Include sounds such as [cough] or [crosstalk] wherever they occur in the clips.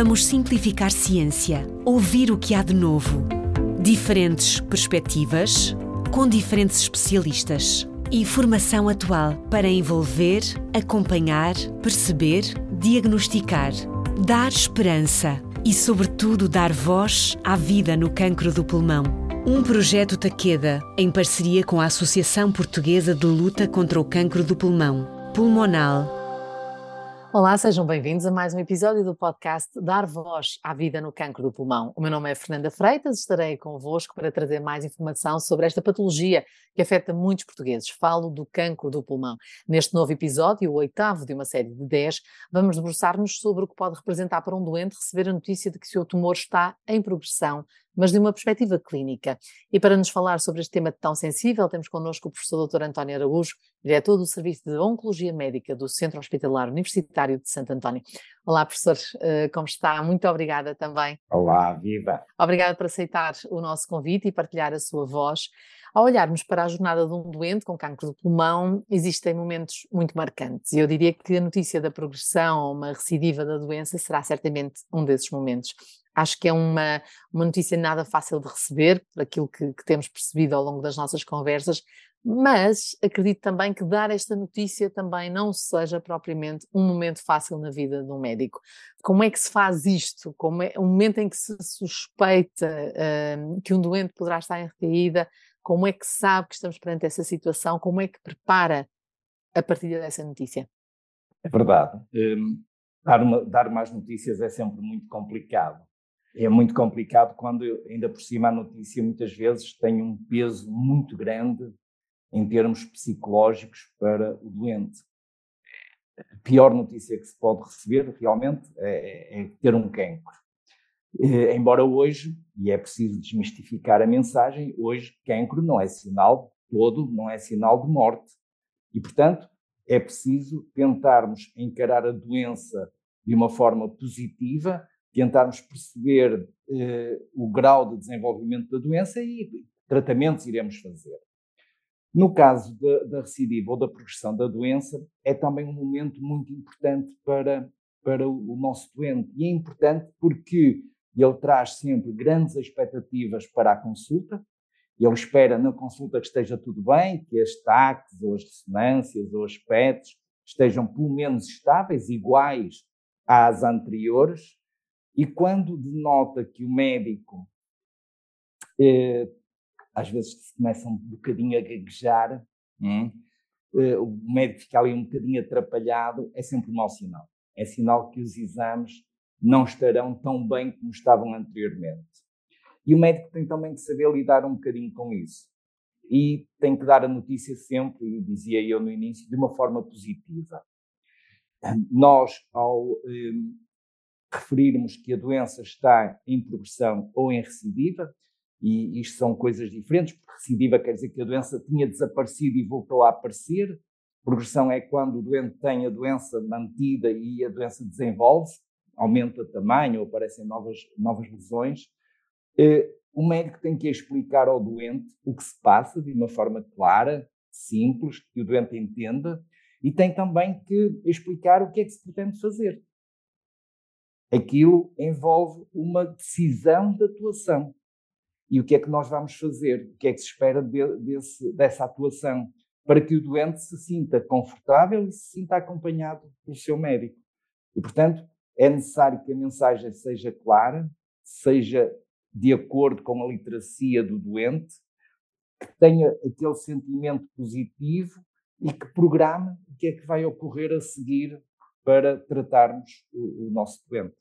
Vamos simplificar ciência, ouvir o que há de novo. Diferentes perspectivas, com diferentes especialistas. Informação atual para envolver, acompanhar, perceber, diagnosticar, dar esperança e, sobretudo, dar voz à vida no cancro do pulmão. Um projeto Taqueda, em parceria com a Associação Portuguesa de Luta contra o Cancro do Pulmão, Pulmonal Olá, sejam bem-vindos a mais um episódio do podcast Dar Voz à Vida no Cancro do Pulmão. O meu nome é Fernanda Freitas, estarei convosco para trazer mais informação sobre esta patologia que afeta muitos portugueses. Falo do cancro do pulmão. Neste novo episódio, o oitavo de uma série de dez, vamos debruçar-nos sobre o que pode representar para um doente receber a notícia de que seu tumor está em progressão mas de uma perspectiva clínica. E para nos falar sobre este tema tão sensível, temos connosco o professor Dr. António Araújo, diretor do Serviço de Oncologia Médica do Centro Hospitalar Universitário de Santo António. Olá, professor, eh, como está? Muito obrigada também. Olá, viva! Obrigada por aceitar o nosso convite e partilhar a sua voz. Ao olharmos para a jornada de um doente com cancro do pulmão, existem momentos muito marcantes. E eu diria que a notícia da progressão ou uma recidiva da doença será certamente um desses momentos. Acho que é uma, uma notícia nada fácil de receber, por aquilo que, que temos percebido ao longo das nossas conversas, mas acredito também que dar esta notícia também não seja propriamente um momento fácil na vida de um médico. Como é que se faz isto? Como é o momento em que se suspeita uh, que um doente poderá estar em recaída? Como é que sabe que estamos perante essa situação? Como é que prepara a partilha dessa notícia? É verdade. Um, dar, uma, dar mais notícias é sempre muito complicado é muito complicado quando, ainda por cima, a notícia muitas vezes tem um peso muito grande em termos psicológicos para o doente. A pior notícia que se pode receber, realmente, é, é ter um cancro. Eh, embora hoje, e é preciso desmistificar a mensagem, hoje cancro não é sinal todo, não é sinal de morte. E, portanto, é preciso tentarmos encarar a doença de uma forma positiva, tentarmos perceber eh, o grau de desenvolvimento da doença e tratamentos iremos fazer. No caso da, da recidiva ou da progressão da doença, é também um momento muito importante para, para o, nosso doente. E é importante porque ele traz sempre grandes expectativas para a consulta, ele espera na consulta que esteja tudo bem, que as TACs ou as ressonâncias ou as PETs estejam pelo menos estáveis, iguais às anteriores, e quando denota que o médico, eh, às vezes começa um bocadinho a gaguejar, hum, eh, o médico fica ali um bocadinho atrapalhado, é sempre um mau sinal. É sinal que os exames não estarão tão bem como estavam anteriormente. E o médico tem também que saber lidar um bocadinho com isso. E tem que dar a notícia sempre, e dizia eu no início, de uma forma positiva. Nós, ao eh, referirmos que a doença está em progressão ou em recidiva, e isto são coisas diferentes, porque recidiva quer dizer que a doença tinha desaparecido e voltou a aparecer. Progressão é quando o doente tem a doença mantida e a doença desenvolve-se, aumenta o tamanho ou aparecem novas, novas lesões. Eh, o médico tem que explicar ao doente o que se passa de uma forma clara, simples, que o doente entenda, e tem também que explicar o que é que se pretende fazer aquilo envolve uma decisão de atuação. E o que é que nós vamos fazer? O que é que se espera de, desse, dessa atuação? Para que o doente se sinta confortável e se sinta acompanhado pelo seu médico. E, portanto, é necessário que a mensagem seja clara, seja de acordo com a literacia do doente, que tenha aquele sentimento positivo e que programe o que é que vai ocorrer a seguir para tratarmos o, o nosso doente.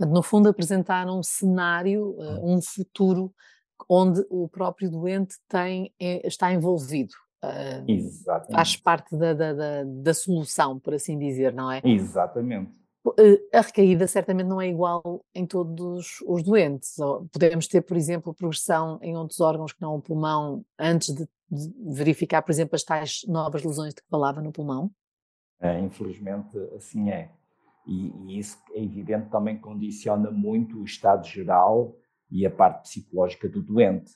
No fundo, apresentar um cenário, uh, um futuro onde o próprio doente tem, é, está envolvido. Exatamente. Faz parte da, da, da, da, solução, por assim dizer, não é? Exatamente. A recaída certamente não é igual em todos os doentes. Podemos ter, por exemplo, progressão em outros órgãos que não o pulmão antes de, de verificar, por exemplo, as tais novas lesões de que falava no pulmão? É, infelizmente, assim é. E, e, isso é evidente também condiciona muito o estado geral e a parte psicológica do doente.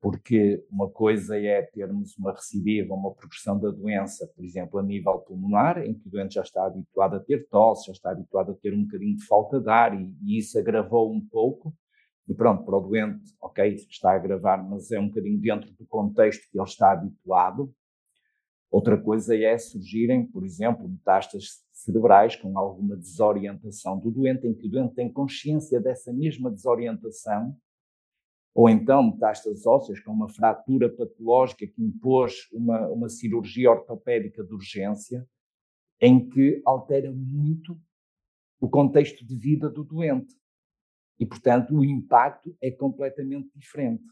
porque uma coisa é termos uma recidiva, uma progressão da doença, por exemplo, a nível pulmonar, em que o doente já está habituado a ter tosse, já está habituado a ter um bocadinho de falta de ar e, e isso agravou um pouco. E pronto, para o doente, ok, está a agravar, mas é um bocadinho dentro do contexto que ele está habituado. Outra coisa é surgirem, por exemplo, metástases cerebrais com alguma desorientação do doente, em que o doente tem consciência dessa mesma desorientação ou então metástases ósseas com uma fratura patológica que impôs uma, uma cirurgia ortopédica de urgência, em que altera muito o contexto de vida do doente. E, portanto, o impacto é completamente diferente.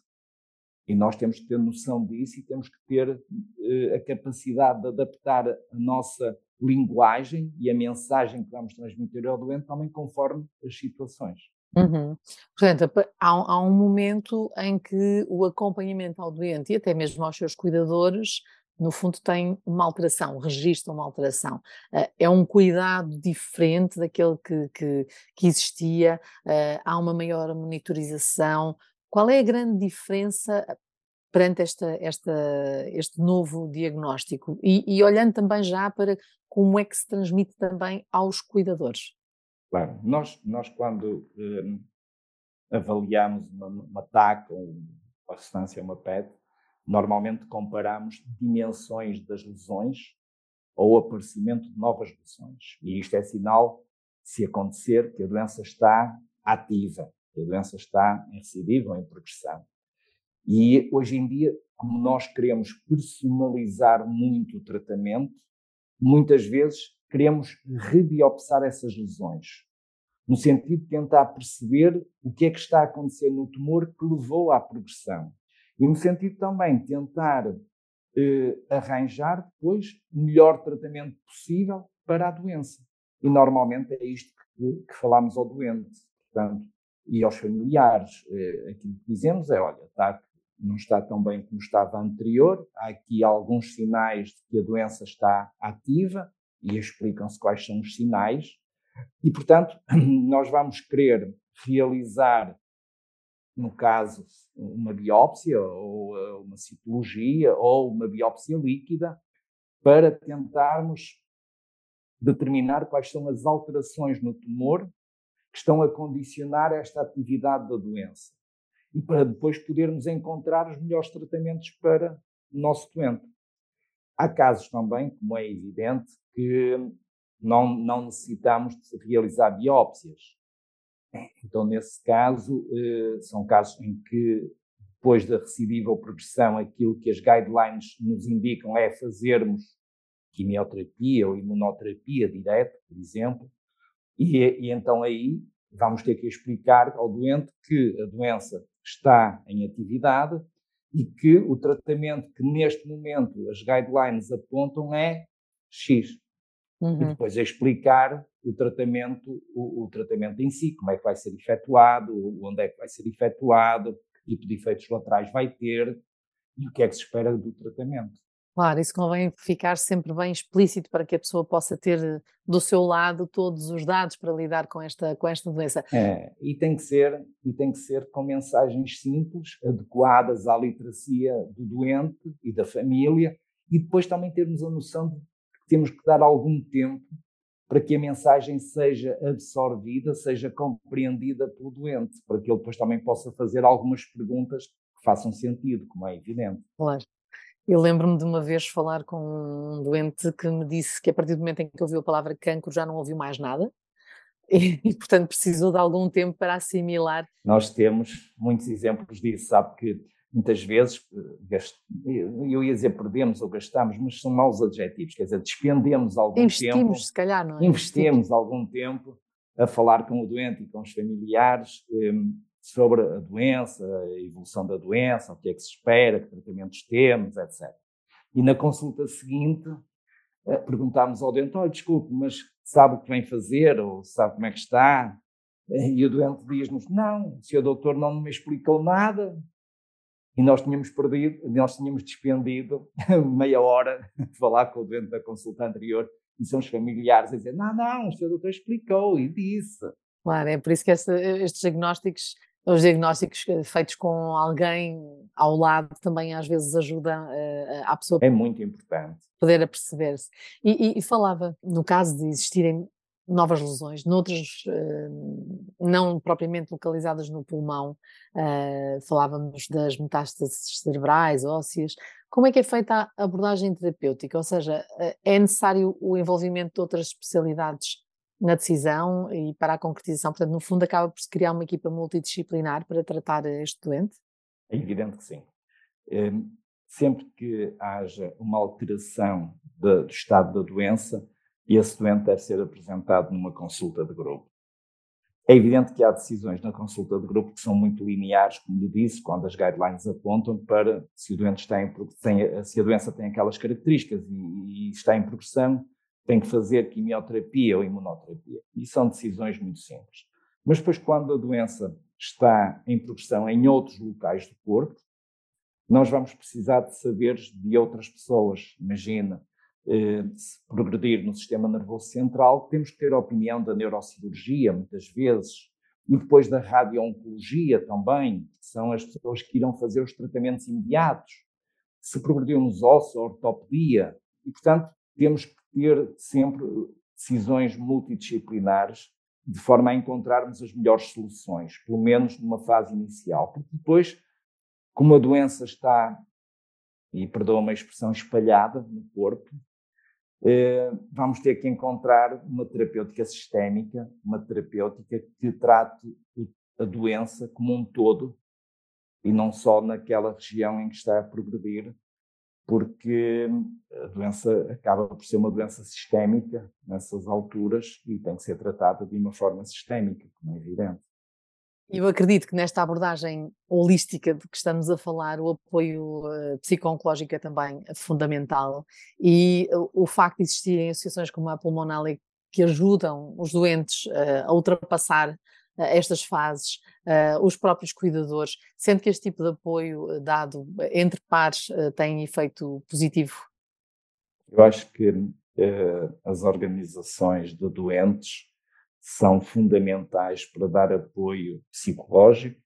E nós temos que ter noção disso e temos que ter eh, a capacidade de adaptar a nossa linguagem e a mensagem que vamos transmitir ao doente também conforme as situações. Uhum. Portanto, há, há, um momento em que o acompanhamento ao doente e até mesmo aos seus cuidadores, no fundo, tem uma alteração, registra uma alteração. Uh, é um cuidado diferente daquele que, que, que existia, uh, há uma maior monitorização. Qual é a grande diferença perante esta, esta, este novo diagnóstico? E, e olhando também já para como é que se transmite também aos cuidadores? Claro, nós, nós quando um, avaliamos uma, uma TAC ou uma ressonância, uma PET, normalmente comparamos dimensões das lesões ou aparecimento de novas lesões. E isto é sinal, se acontecer, que a doença está ativa, a doença está em recidiva ou em progressão. E hoje em dia, como nós queremos personalizar muito o tratamento, muitas vezes queremos rebiopsar essas lesões, no sentido de tentar perceber o que é que está a acontecer no tumor que levou à progressão. E no sentido também de tentar eh, arranjar depois o melhor tratamento possível para a doença. E normalmente é isto que, que falamos ao doente, portanto, e aos familiares. Eh, aquilo que dizemos é, olha, está, não está tão bem como estava anterior, há aqui alguns sinais de que a doença está ativa, e explicam-se quais são os sinais, e, portanto, [clears throat] nós vamos querer realizar, no caso, uma biópsia, ou eh, uma citologia, ou uma biópsia líquida, para tentarmos determinar quais são as alterações no tumor que estão a condicionar esta atividade da doença. E para depois podermos encontrar os melhores tratamentos para o nosso doente. Há casos também, como é evidente, que não, não necessitamos de realizar biópsias. Então, nesse caso, eh, são casos em que, depois da recidiva ou progressão, aquilo que as guidelines nos indicam é fazermos quimioterapia ou imunoterapia direta, por exemplo, e, e então aí vamos ter que explicar ao doente que a doença está em atividade e que o tratamento que neste momento as guidelines apontam é X. Uhum. E depois é explicar o tratamento, o, o, tratamento em si, como é que vai ser efetuado, onde é que vai ser efetuado, que tipo de efeitos laterais vai ter e o que é que se espera do tratamento. Claro, isso convém ficar sempre bem explícito para que a pessoa possa ter do seu lado todos os dados para lidar com esta, com esta doença. É, e tem que ser e tem que ser com mensagens simples, adequadas à literacia do doente e da família, e depois também termos a noção de temos que dar algum tempo para que a mensagem seja absorvida, seja compreendida pelo doente, para que ele depois também possa fazer algumas perguntas que façam sentido, como é evidente. Claro. Eu lembro-me de uma vez falar com um doente que me disse que a partir do momento em que ouviu a palavra cancro já não ouviu mais nada e, [laughs] e portanto, precisou de algum tempo para assimilar. Nós temos muitos exemplos disso, sabe que muitas vezes, eh, eu ia dizer perdemos ou gastamos, mas são maus adjetivos, quer dizer, despendemos algum investimos, tempo. Investimos, se calhar, não é? Investimos algum tempo a falar com o doente e com os familiares um, sobre a doença, a evolução da doença, o que é que se espera, que tratamentos temos, etc. E na consulta seguinte, eh, perguntámos ao doente, olha, desculpe, mas sabe o que vem fazer, ou sabe como é que está? E o doente diz-nos, não, o senhor doutor não me explicou nada, e nós tínhamos perdido, nós tínhamos despendido [laughs] meia hora de falar com o doente da consulta anterior e são os familiares a dizer, não, não, o senhor doutor explicou e disse. Claro, é por isso que estes diagnósticos os diagnósticos feitos com alguém ao lado também às vezes ajudam uh, a pessoa é muito importante poder aperceber-se e, e, e, falava no caso de existirem novas lesões, noutras uh, não propriamente localizadas no pulmão, falávamos das metástases cerebrais, ósseas, como é que é feita a abordagem terapêutica? Ou seja, é necessário o envolvimento de outras especialidades na decisão e para a concretização. Portanto, no fundo, acaba por se criar uma equipa multidisciplinar para tratar este doente? É evidente que sim. Hum, sempre que haja uma alteração do estado da doença, esse doente deve ser apresentado numa consulta de grupo. É evidente que há decisões na consulta de grupo que são muito lineares, como lhe disse, quando as guidelines apontam para se, o doente está em, se a doença tem aquelas características e, e está em progressão, tem que fazer quimioterapia ou imunoterapia. E são decisões muito simples. Mas depois, quando a doença está em progressão em outros locais do corpo, nós vamos precisar de saberes de outras pessoas. Imagina, eh, se progredir no sistema nervoso central, temos que ter a opinião da neurocirurgia, muitas vezes, e depois da radio-oncologia também, que são as pessoas que irão fazer os tratamentos imediatos. Se progrediu nos ossos, ortopedia. E, portanto, temos que ter sempre decisões multidisciplinares de forma a encontrarmos as melhores soluções, pelo menos numa fase inicial. Porque depois, como a doença está, e perdoa-me a expressão, espalhada no corpo, eh, vamos ter que encontrar uma terapêutica sistémica, uma terapêutica que trate a doença como um todo e não só naquela região em que está a progredir, porque a doença acaba por ser uma doença sistémica nessas alturas e tem que ser tratada de uma forma sistémica, como é evidente. Eu acredito que nesta abordagem holística de que estamos a falar, o apoio uh, psico-oncológico é também fundamental e o facto de existirem associações como a Pulmonale que ajudam os doentes uh, a ultrapassar estas fases, os próprios cuidadores, sendo que este tipo de apoio dado entre pares tem efeito positivo? Eu acho que as organizações de doentes são fundamentais para dar apoio psicológico,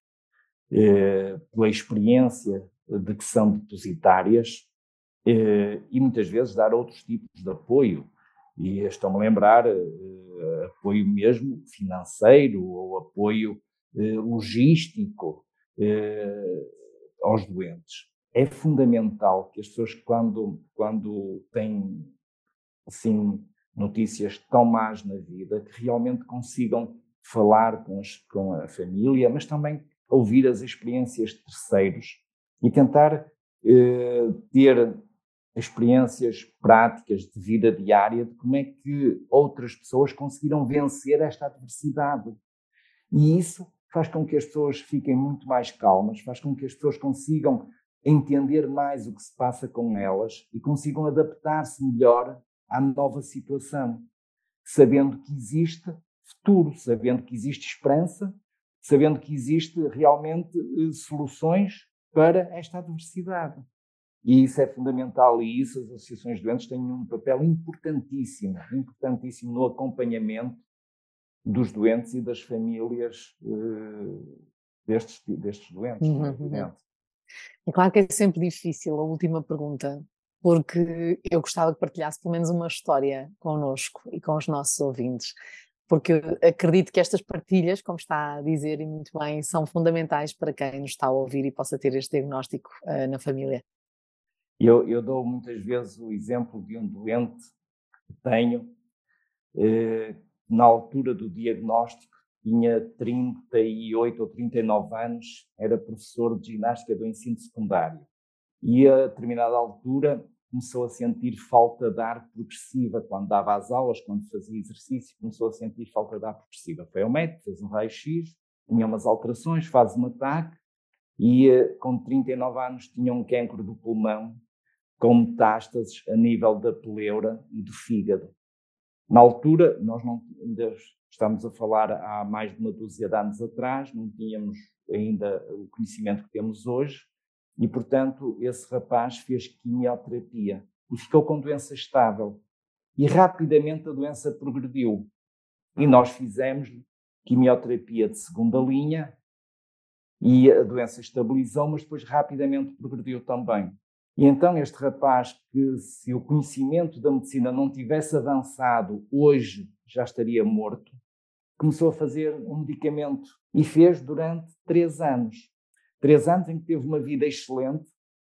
eh, pela experiência de que são depositárias eh, e muitas vezes dar outros tipos de apoio. E estão-me a lembrar eh, apoio mesmo financeiro ou apoio eh, logístico eh, aos doentes. É fundamental que as pessoas, quando, quando têm assim, notícias tão más na vida que realmente consigam falar com, as, com a família, mas também ouvir as experiências de terceiros e tentar eh, ter experiências práticas de vida diária de como é que outras pessoas conseguiram vencer esta adversidade. E isso faz com que as pessoas fiquem muito mais calmas, faz com que as pessoas consigam entender mais o que se passa com elas e consigam adaptar-se melhor à nova situação, sabendo que existe futuro, sabendo que existe esperança, sabendo que existe realmente eh, soluções para esta adversidade. E isso é fundamental e isso as associações de doentes têm um papel importantíssimo, importantíssimo no acompanhamento dos doentes e das famílias uh, destes, destes doentes. Uhum, uhum. É claro que é sempre difícil a última pergunta, porque eu gostava que partilhasse pelo menos uma história connosco e com os nossos ouvintes, porque acredito que estas partilhas, como está a dizer e muito bem, são fundamentais para quem nos está a ouvir e possa ter este diagnóstico uh, na família. Eu, eu, dou muitas vezes o exemplo de um doente que tenho, eh, na altura do diagnóstico, tinha 38 ou 39 anos, era professor de ginástica do ensino secundário. E a determinada altura começou a sentir falta de ar progressiva quando dava as aulas, quando fazia exercício, começou a sentir falta de ar progressiva. Foi ao médico, fez um raio-x, tinha umas alterações, faz um ataque e eh, com 39 anos tinha um cancro do pulmão com metástases a nível da pleura e do fígado. Na altura, nós não estamos a falar há mais de uma dúzia de anos atrás, não tínhamos ainda o conhecimento que temos hoje, e, portanto, esse rapaz fez quimioterapia e ficou com doença estável. E rapidamente a doença progrediu. E nós fizemos quimioterapia de segunda linha e a doença estabilizou, mas depois rapidamente progrediu também. E então este rapaz, que se o conhecimento da medicina não tivesse avançado, hoje já estaria morto, começou a fazer um medicamento e fez durante três anos. Três anos em que teve uma vida excelente,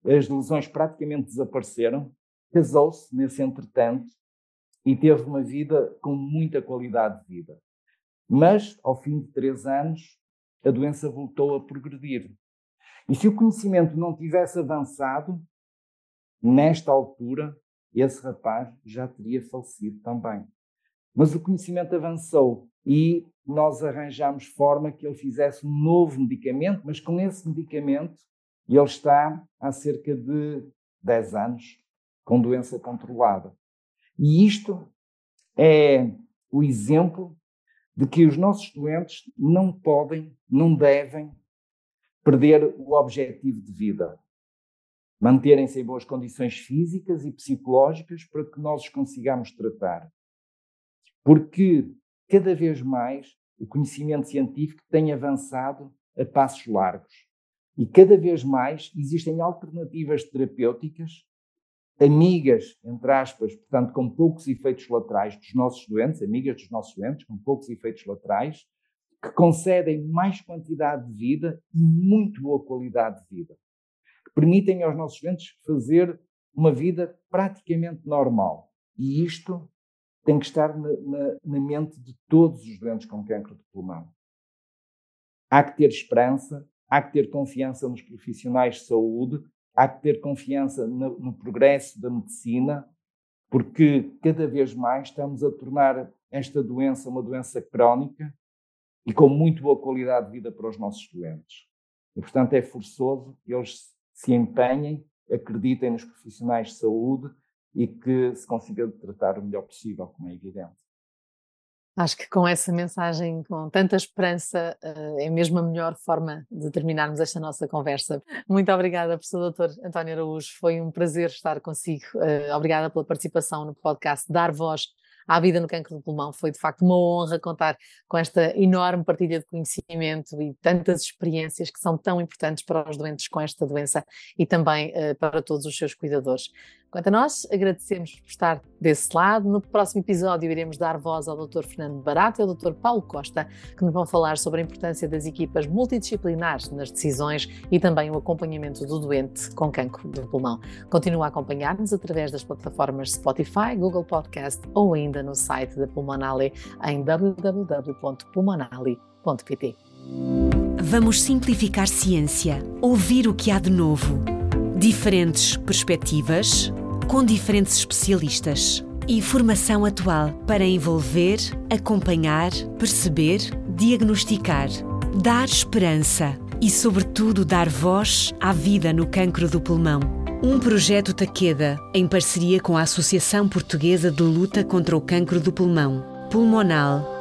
as lesões praticamente desapareceram, casou-se nesse entretanto e teve uma vida com muita qualidade de vida. Mas, ao fim de três anos, a doença voltou a progredir. E se o conhecimento não tivesse avançado, nesta altura, esse rapaz já teria falecido também. Mas o conhecimento avançou e nós arranjamos forma que ele fizesse um novo medicamento, mas com esse medicamento ele está há cerca de 10 anos com doença controlada. E isto é o exemplo de que os nossos doentes não podem, não devem perder o objetivo de vida. Manterem-se em boas condições físicas e psicológicas para que nós os consigamos tratar. Porque cada vez mais o conhecimento científico tem avançado a passos largos. E cada vez mais existem alternativas terapêuticas amigas, entre aspas, portanto, com poucos efeitos laterais dos nossos doentes, amigas dos nossos doentes, com poucos efeitos laterais, que concedem mais quantidade de vida e muito boa qualidade de vida, permitem aos nossos doentes fazer uma vida praticamente normal. E isto tem que estar na, na, na mente de todos os doentes com cancro de pulmão. Há que ter esperança, há que ter confiança nos profissionais de saúde há que ter confiança no, no, progresso da medicina, porque cada vez mais estamos a tornar esta doença uma doença crónica e com muito boa qualidade de vida para os nossos doentes. E, portanto, é forçoso que eles se empenhem, acreditem nos profissionais de saúde e que se consiga tratar o melhor possível, como é evidente. Acho que com essa mensagem, com tanta esperança, eh, é mesmo a melhor forma de terminarmos esta nossa conversa. Muito obrigada, professor doutor António Araújo. Foi um prazer estar consigo. Eh, obrigada pela participação no podcast Dar Voz à vida no cancro do pulmão. Foi de facto uma honra contar com esta enorme partilha de conhecimento e tantas experiências que são tão importantes para os doentes com esta doença e também uh, para todos os seus cuidadores. Quanto a nós, agradecemos por estar desse lado. No próximo episódio iremos dar voz ao Dr. Fernando Barato e ao Dr. Paulo Costa, que nos vão falar sobre a importância das equipas multidisciplinares nas decisões e também o acompanhamento do doente com cancro do pulmão. Continua a acompanhar-nos através das plataformas Spotify, Google Podcast ou ainda no site da Pulmonale em www.pulmonale.pt. Vamos simplificar ciência, ouvir o que há de novo. Diferentes perspectivas com diferentes especialistas. Informação atual para envolver, acompanhar, perceber, diagnosticar, dar esperança e, sobretudo, dar voz à vida no cancro do pulmão. Um projeto Taqueda, em parceria com a Associação Portuguesa de Luta contra o Cancro do Pulmão, Pulmonal